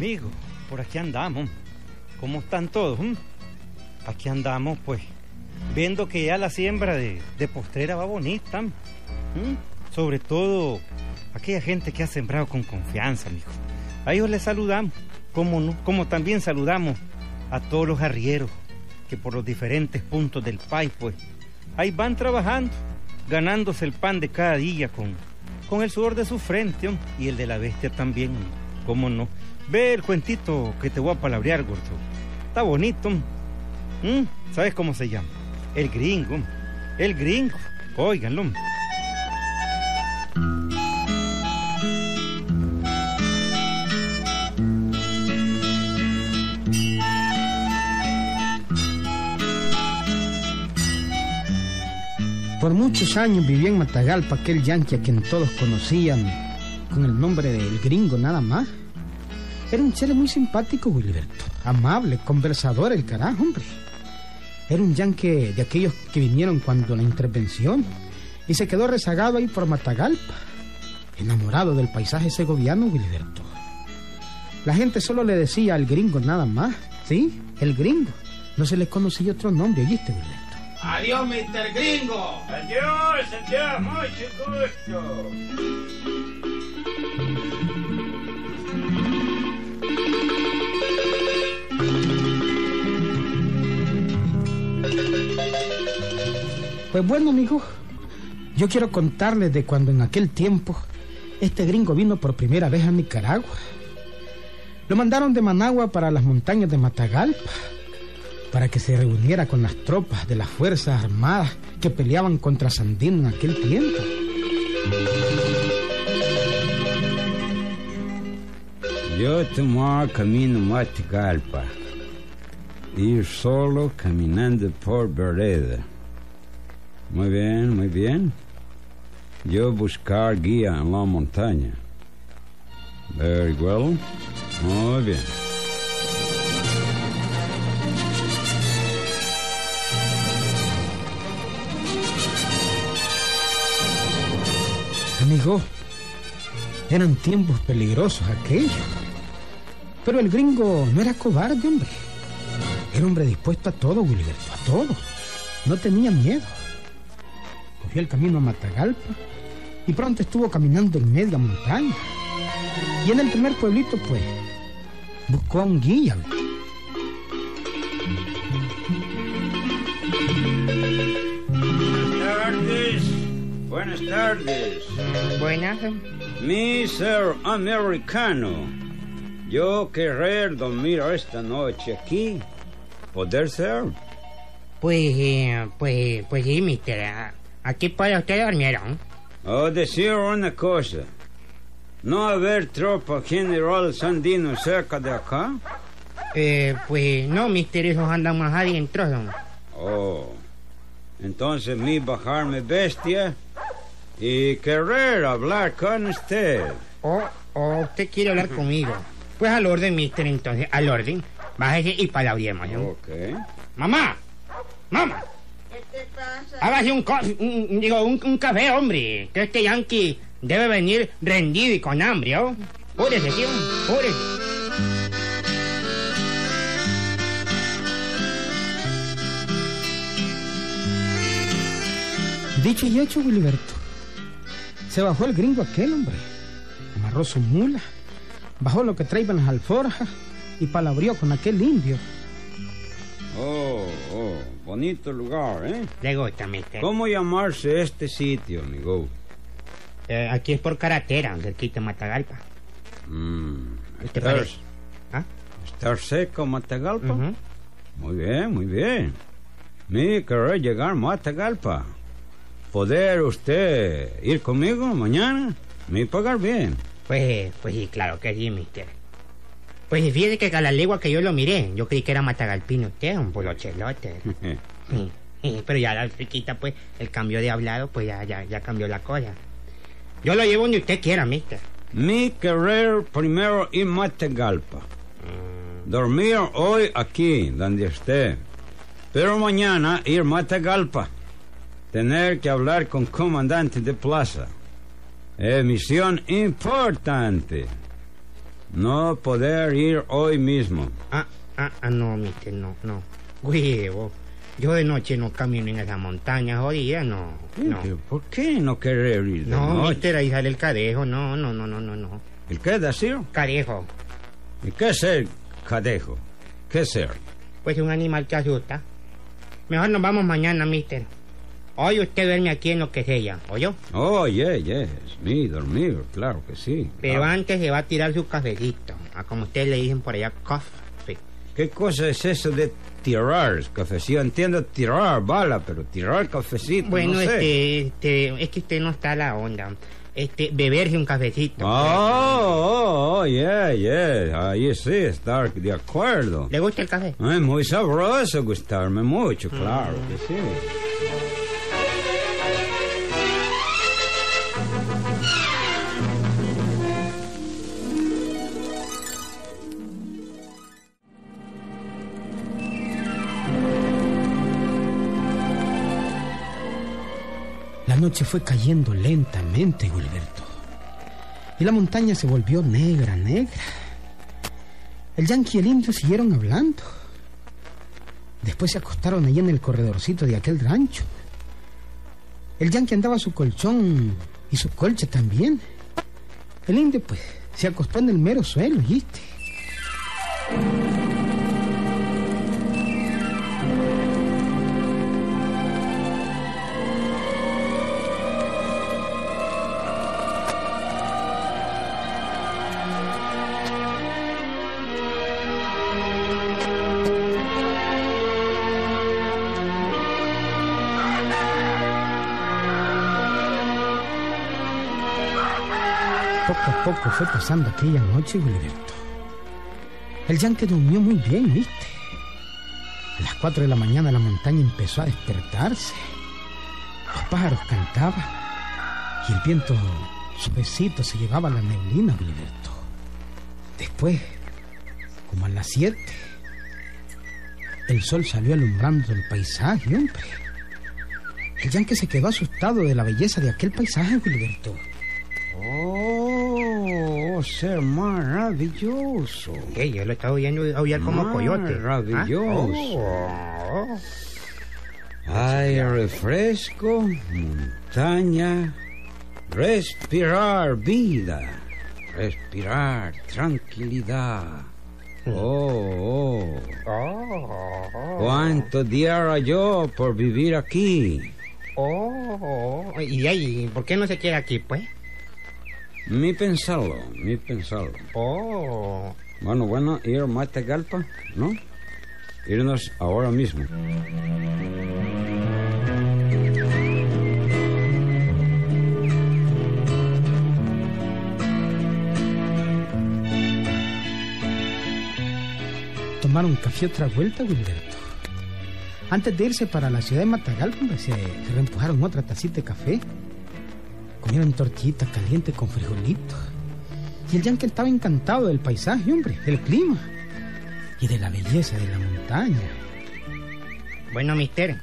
amigo, por aquí andamos. ¿Cómo están todos? mm? Aquí andamos, pues, viendo que ya la siembra de, de postrera va bonita. mm. Sobre todo aquella gente que ha sembrado con confianza, amigo. A ellos les saludamos, como, no, como también saludamos a todos los arrieros que por los diferentes puntos del país, pues, ahí van trabajando, ganándose el pan de cada día con, con el sudor de su frente y el de la bestia también, cómo no. Ve el cuentito que te voy a palabrear, gordo. Está bonito. ¿Mm? ¿Sabes cómo se llama? El gringo. El gringo. Óiganlo. Por muchos años vivió en Matagalpa aquel yanqui a quien todos conocían con el nombre del gringo nada más. Era un chele muy simpático, Wilberto. Amable, conversador, el carajo, hombre. Era un yanqui de aquellos que vinieron cuando la intervención y se quedó rezagado ahí por Matagalpa. Enamorado del paisaje segoviano, Wilberto. La gente solo le decía al gringo nada más. ¿Sí? El gringo. No se le conocía otro nombre, ¿oíste, Wilberto? Adiós, Mr. Gringo. Adiós, adiós, mucho gusto. Pues bueno, amigo, yo quiero contarles de cuando en aquel tiempo este gringo vino por primera vez a Nicaragua. Lo mandaron de Managua para las montañas de Matagalpa, para que se reuniera con las tropas de las Fuerzas Armadas que peleaban contra Sandino en aquel tiempo. Yo tomar camino Matagalpa. Ir solo caminando por vereda. Muy bien, muy bien. Yo buscar guía en la montaña. Very well. Muy bien. Amigo, eran tiempos peligrosos aquellos. Pero el gringo no era cobarde, hombre. Era hombre dispuesto a todo, Wilberto, a todo. No tenía miedo. Cogió el camino a Matagalpa y pronto estuvo caminando en media montaña. Y en el primer pueblito, pues, buscó a un guía. Buenas tardes. Buenas tardes. Buenas. Mr. Americano. Yo querer dormir esta noche aquí. ¿Poder ser? Pues, eh, pues, pues sí, mister. Aquí puede usted dormir, ¿no? O decir una cosa. ¿No haber tropa general Sandino cerca de acá? Eh, pues no, mister, esos andan más adentro. Oh. Entonces mi bajarme bestia y querer hablar con usted. O, o usted quiere hablar conmigo. Pues al orden, mister, entonces, al orden. Bájese y palabriemos, ¿no? Ok. ¡Mamá! ¡Mamá! ¿Qué te pasa? Hágase un, co- un- digo, un, un café, hombre. Que este yankee debe venir rendido y con hambre, ¿oh? Púrese, tío, púrese. Dicho y hecho, Wilberto. Se bajó el gringo aquel, hombre. Amarró su mula, bajó lo que traían las alforjas y palabrió con aquel indio. Oh, oh, bonito lugar, ¿eh? Le gusta, mister. ¿Cómo llamarse este sitio, amigo? Eh, aquí es por carretera, cerquita de Matagalpa. Mm, ¿Qué te estar, parece? ¿Ah? estar seco Matagalpa. Ujú. Muy bien, muy bien. Mi querer llegar a Matagalpa. ¿Poder usted ir conmigo mañana? Me pagar bien. Pues, pues sí, claro que sí, mister. Pues fíjese que a la legua que yo lo miré, yo creí que era Matagalpino usted, un polochelote. Sí, sí, pero ya la cerquita, pues, el cambio de hablado, pues ya, ya, ya cambió la cosa. Yo lo llevo donde usted quiera, mister. Mi querer primero ir a Matagalpa. Dormir hoy aquí, donde esté. Pero mañana ir a Matagalpa. Tener que hablar con comandante de plaza. Es misión importante. No poder ir hoy mismo. Ah, ah, ah, no, mister, no, no. Huevo. Yo de noche no camino en esa montaña jodida, no, no. ¿Por qué no querer ir de No, noche? mister, ahí sale el cadejo, no, no, no, no, no, no. ¿El qué decir? Cadejo, ¿Y qué es el cadejo? ¿Qué es ser? pues un animal que asusta. Mejor nos vamos mañana, mister. Hoy usted duerme aquí en lo que sea, ¿oyó? Oh, yes, yes. Mi dormir, claro que sí. Pero antes se va a tirar su cafecito, a como ustedes le dicen por allá, coffee. ¿Qué cosa es eso de tirar cafecito? Entiendo tirar bala, pero tirar cafecito, Bueno, no sé. este, este, es que usted no está a la onda. Este, beberse un cafecito. Oh, oh, oh, yeah, yeah. Ahí sí, estar de acuerdo. ¿Le gusta el café? Es muy sabroso gustarme mucho, claro que sí. La noche fue cayendo lentamente, Gilberto. Y la montaña se volvió negra, negra. El yanqui y el indio siguieron hablando. Después se acostaron allí en el corredorcito de aquel rancho. El yanqui andaba su colchón y su colcha también. El indio, pues, se acostó en el mero suelo, ¿viste? A poco fue pasando aquella noche, Gilberto. El yanque durmió muy bien, ¿viste? A las cuatro de la mañana la montaña empezó a despertarse. Los pájaros cantaban y el viento suavecito se llevaba la neblina, Gilberto. Después, como a las siete, el sol salió alumbrando el paisaje, hombre. El yanque se quedó asustado de la belleza de aquel paisaje, Gilberto. Oh, ser maravilloso. ¿Qué? Yo lo estaba oyendo aullar como coyote. Maravilloso. Ah, oh. Refresco, montaña, respirar vida, respirar tranquilidad. Oh, oh. Oh, ¿Cuánto diera yo por vivir aquí? oh, oh. Y ahí, ¿por qué no se queda aquí, pues? Mi pensarlo, mi pensarlo. Oh, Bueno, bueno, ir a Matagalpa, ¿no? Irnos ahora mismo. tomaron café otra vuelta, Wilberto. Antes de irse para la ciudad de Matagalpa, se reempujaron otra tacita de café. Comieron tortillita caliente con frijolitos. Y el yanque estaba encantado del paisaje, hombre, del clima y de la belleza de la montaña. bueno, mister.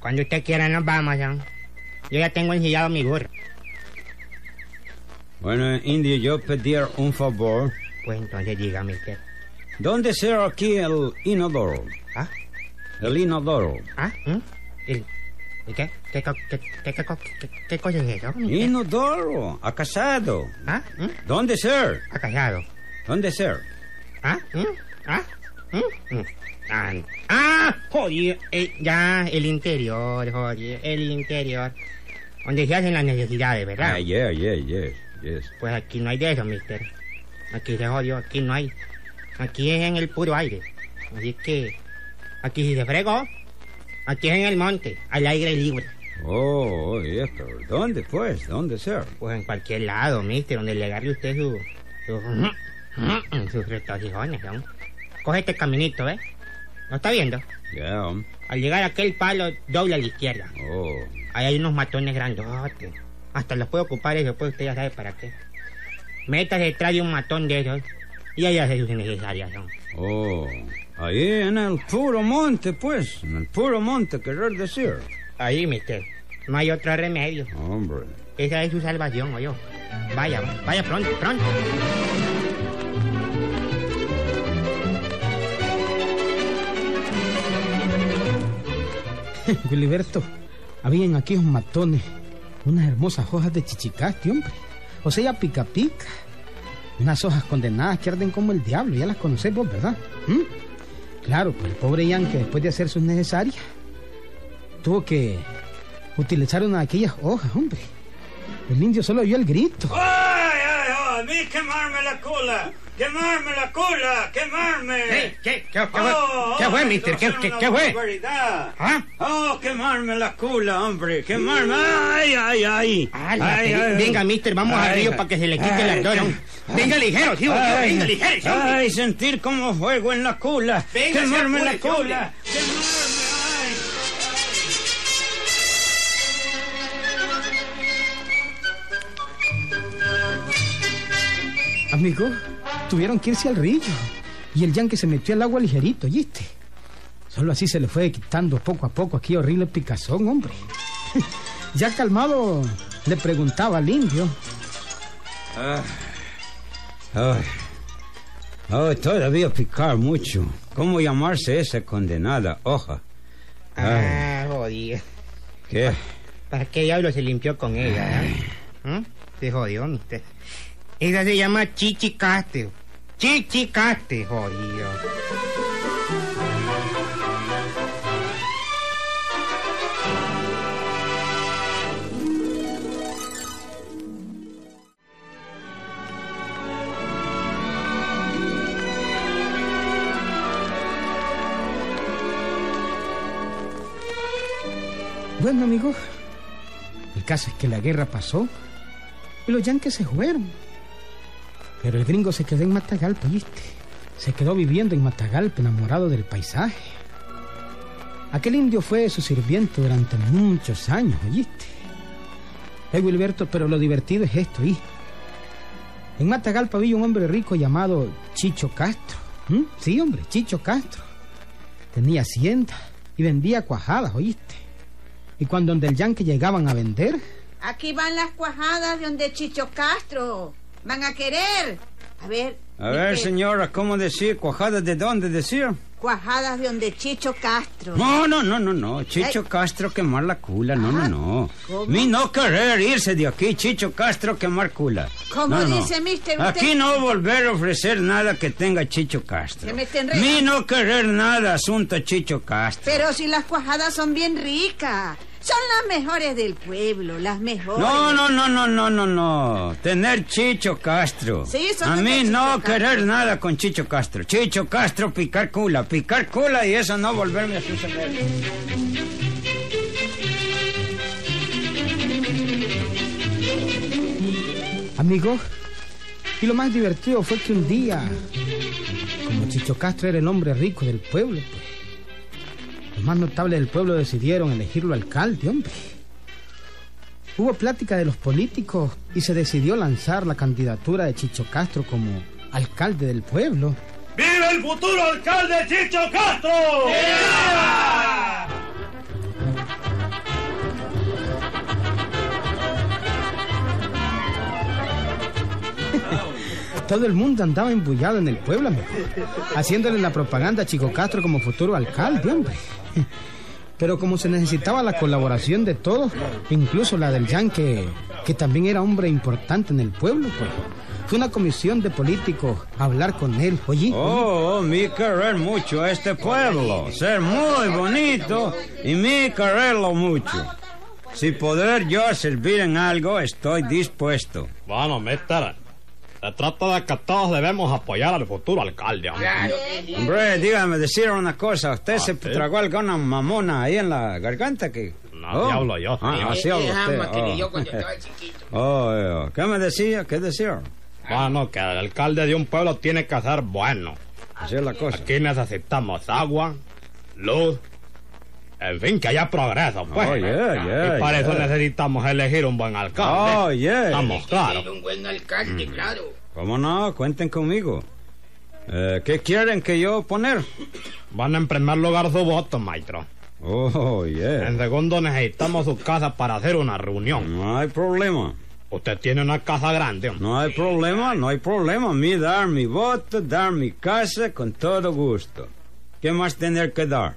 Cuando usted quiera nos vamos, ya. Yo ya tengo ensillado mi burro. Bueno, Indio, yo pedir un favor. Pues entonces diga, mister. ¿Dónde será aquí el inodoro? ¿Ah? El inodoro. ¿Ah? ¿Mm? ¿El, ¿y qué? ¿Qué, qué, qué, qué, co- qué- qué cosa es eso? Inodoro, acasado. ¿Ah? ¿Mm? ¿Dónde ser? ¿Ha callado? ¿Dónde ser? ¿Ah? ¿Mm? ¿Ah? ¿Mm? ¿Mm? Ah, ah, joder, eh, ya, el interior, joder, el interior. Donde se hacen las necesidades, ¿verdad? Ah, yeah, yeah, yes, yes. Pues aquí no hay de eso, mister. Aquí se jodió, aquí no hay. Aquí es en el puro aire. Así que, aquí si se fregó, aquí es en el monte, al aire libre. Oh, yeah, pero ¿dónde pues? ¿Dónde ser? Pues en cualquier lado, mister, donde le agarre usted su... su sus ¿no? Coge este caminito, ¿ves? ¿Lo está viendo? Yeah, um, Al llegar a aquel palo, dobla a la izquierda. oh. Ahí hay unos matones grandotes. Hasta los puede ocupar eso, pues usted ya sabe para qué. Métase detrás de un matón de esos y allá se hizo necesaria. Oh, ahí en el puro monte, pues. En el puro monte, querer decir. Ahí, mister. No hay otro remedio. Hombre. Esa es su salvación, oye. Vaya, vaya pronto, pronto. Gilberto, habían aquí unos matones, unas hermosas hojas de chichicaste, hombre. O sea, pica pica. Unas hojas condenadas que arden como el diablo, ya las conocés vos, ¿verdad? ¿Mm? Claro, pues el pobre Yankee, después de hacer sus necesarias, tuvo que utilizar una de aquellas hojas, hombre. El indio solo oyó el grito. ¡Ay, ay, ay! ¡A mí quemarme la cola! ¡Quemarme la cola! ¡Quemarme! ¿Qué? ¿Qué? ¿Qué, qué, Oh, qué fue, mister? ¿Qué, qué, qué fue? ¿Ah? ¡Oh, quemarme la cola, hombre! ¡Quemarme! ¡Ay, ay, ay! Ay, ay, venga, mister, vamos al río para que se le quite la ay. Venga ligero, tío, Ay, venga ligero, hombre. Ay, sentir como fuego en la cola. Venga, quemarme la cola. Quemarme, Amigo, tuvieron que irse al río. Y el Yankee se metió al agua ligerito, ¿oíste? Solo así se le fue quitando poco a poco aquí horrible picazón, hombre. ya calmado, le preguntaba al indio. Ay, ay, todavía picar mucho. ¿Cómo llamarse esa condenada hoja? Ah, jodido. ¿Qué? ¿Para qué diablo se limpió con ella, eh? ¿Mm? Se jodió, mister. Ella se llama chichicaste. Chichicaste, jodido. Bueno, amigo, el caso es que la guerra pasó y los yanques se fueron. Pero el gringo se quedó en Matagalpa, ¿viste? Se quedó viviendo en Matagalpa, enamorado del paisaje. Aquel indio fue su sirviente durante muchos años, ¿oíste? Eh, Wilberto, pero lo divertido es esto, ¿y? En Matagalpa había un hombre rico llamado Chicho Castro. Sí, hombre, Chicho Castro. Tenía hacienda y vendía cuajadas, ¿oíste? Y cuando donde el yanque llegaban a vender, Aquí van las cuajadas de donde Chicho Castro. Van a querer. A ver. A ver, este, señora, ¿cómo decir? ¿Cuajadas de dónde decir? Cuajadas de donde Chicho Castro. No, no, no, no, no. Chicho Ay. Castro quemar la cula. No, no, Ajá. no. ¿Cómo? Mi no querer irse de aquí, Chicho Castro quemar cula. ¿Cómo No, no. dice, mister, usted? Aquí no volver a ofrecer nada que tenga Chicho Castro. Se regla. Mi no querer nada asunto Chicho Castro. Pero si las cuajadas son bien ricas. Son las mejores del pueblo, las mejores. No, no, no, no, no, no, no. Tener Chicho Castro. Sí, son A mí no Castro. querer nada con Chicho Castro. Chicho Castro picar cula, picar cula y eso no volverme a suceder. amigo, y lo más divertido fue que un día, como Chicho Castro era el hombre rico del pueblo, pues, los más notables del pueblo decidieron elegirlo alcalde, hombre. Hubo plática de los políticos y se decidió lanzar la candidatura de Chicho Castro como alcalde del pueblo. ¡Viva el futuro alcalde Chicho Castro! Todo el mundo andaba embullado en el pueblo, amigo, haciéndole la propaganda a Chico Castro como futuro alcalde, hombre. Pero como se necesitaba la colaboración de todos, incluso la del Yankee, que también era hombre importante en el pueblo, pues fue una comisión de políticos a hablar con él. Oye, Oh, mi querer mucho a este pueblo, ser muy bonito y mi quererlo mucho. Si poder yo servir en algo, estoy dispuesto. Bueno, mister, se trata de que todos debemos apoyar al futuro alcalde. hombre. Hombre, dígame decir una cosa, ¿usted se sí? tragó alguna mamona ahí en la garganta que... No, así hablo yo. Ah, así habla usted. Oh, Oh, eh, ¿qué me decía? ¿Qué decía? Bueno, que el alcalde de un pueblo tiene que ser bueno. Así es la cosa. Aquí necesitamos agua, luz, en fin, que haya progreso, pues. Oh, yeah, yeah, y para eso necesitamos elegir un buen alcalde. Oh, yeah. Estamos claros. Un buen alcalde, claro. ¿Cómo no? Cuenten conmigo. Eh, ¿Qué quieren que yo poner? Van en primer lugar su voto, maestro. Oh, yeah. En segundo necesitamos su casa para hacer una reunión. No hay problema. Usted tiene una casa grande. No hay problema, no hay problema. A mí dar mi voto, dar mi casa con todo gusto. ¿Qué más tener que dar?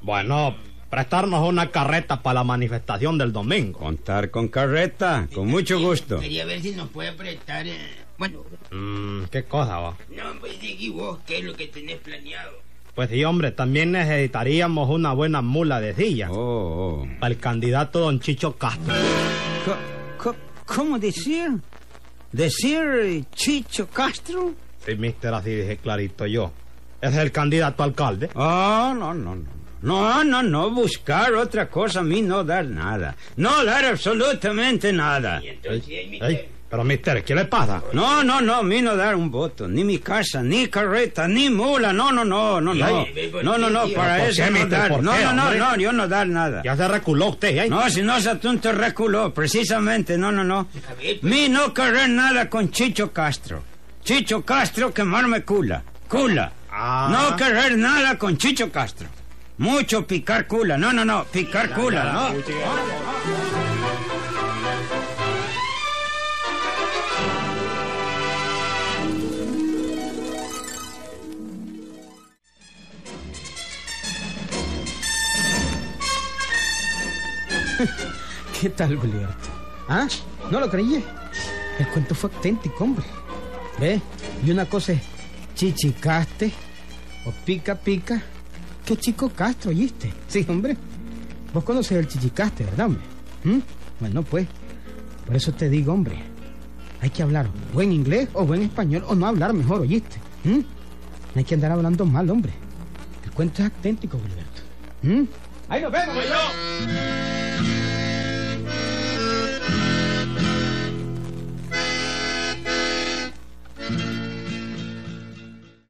Bueno, prestarnos una carreta para la manifestación del domingo. Contar con carreta, con mucho gusto. Quería ver si nos puede prestar. eh, Bueno, Mm, ¿Qué cosa va? no, pues di vos, ¿qué es lo que tenés planeado? Pues sí, hombre, también necesitaríamos una buena mula de silla Oh, oh. para el candidato don Chicho Castro. Co- co- ¿Cómo decir? ¿Decir Chicho Castro? Sí, mister, así dije clarito yo. Es el candidato alcalde. Oh, no, no, no. No, no, no, buscar otra cosa a mí no dar nada. No dar absolutamente nada. Ey, pero mister, ¿qué le pasa? No, no, no, a mí no dar un voto. Ni mi casa, ni carreta, ni mula. No, no, no, no, no. Ay, No, no, no, ¿por para eso no dar. ¿Por No, no, no, no, yo no dar nada. Ya se reculó usted, ¿eh? No, si no se atunto reculó, precisamente, no, no, no. Mi no querer nada con Chicho Castro. Chicho Castro quemarme cula, cula. Ah. No querer nada con Chicho Castro. Mucho picar cula, no, no, no, picar cula, no. ¿Qué tal, Gilberto? ¿Ah? ¿No lo creí? El cuento fue auténtico, hombre. ¿Ve? Y una cosa es chichicaste o pica pica. ¿Qué chico Castro, oíste? Sí, hombre. Vos conoces el chichicaste, ¿verdad, hombre? ¿Mm? Bueno, pues. Por eso te digo, hombre. Hay que hablar buen inglés o buen español o no hablar mejor, ¿oíste? ¿Mm? No hay que andar hablando mal, hombre. El cuento es auténtico, Gilberto. ¿Mm? Ahí nos vemos, yo.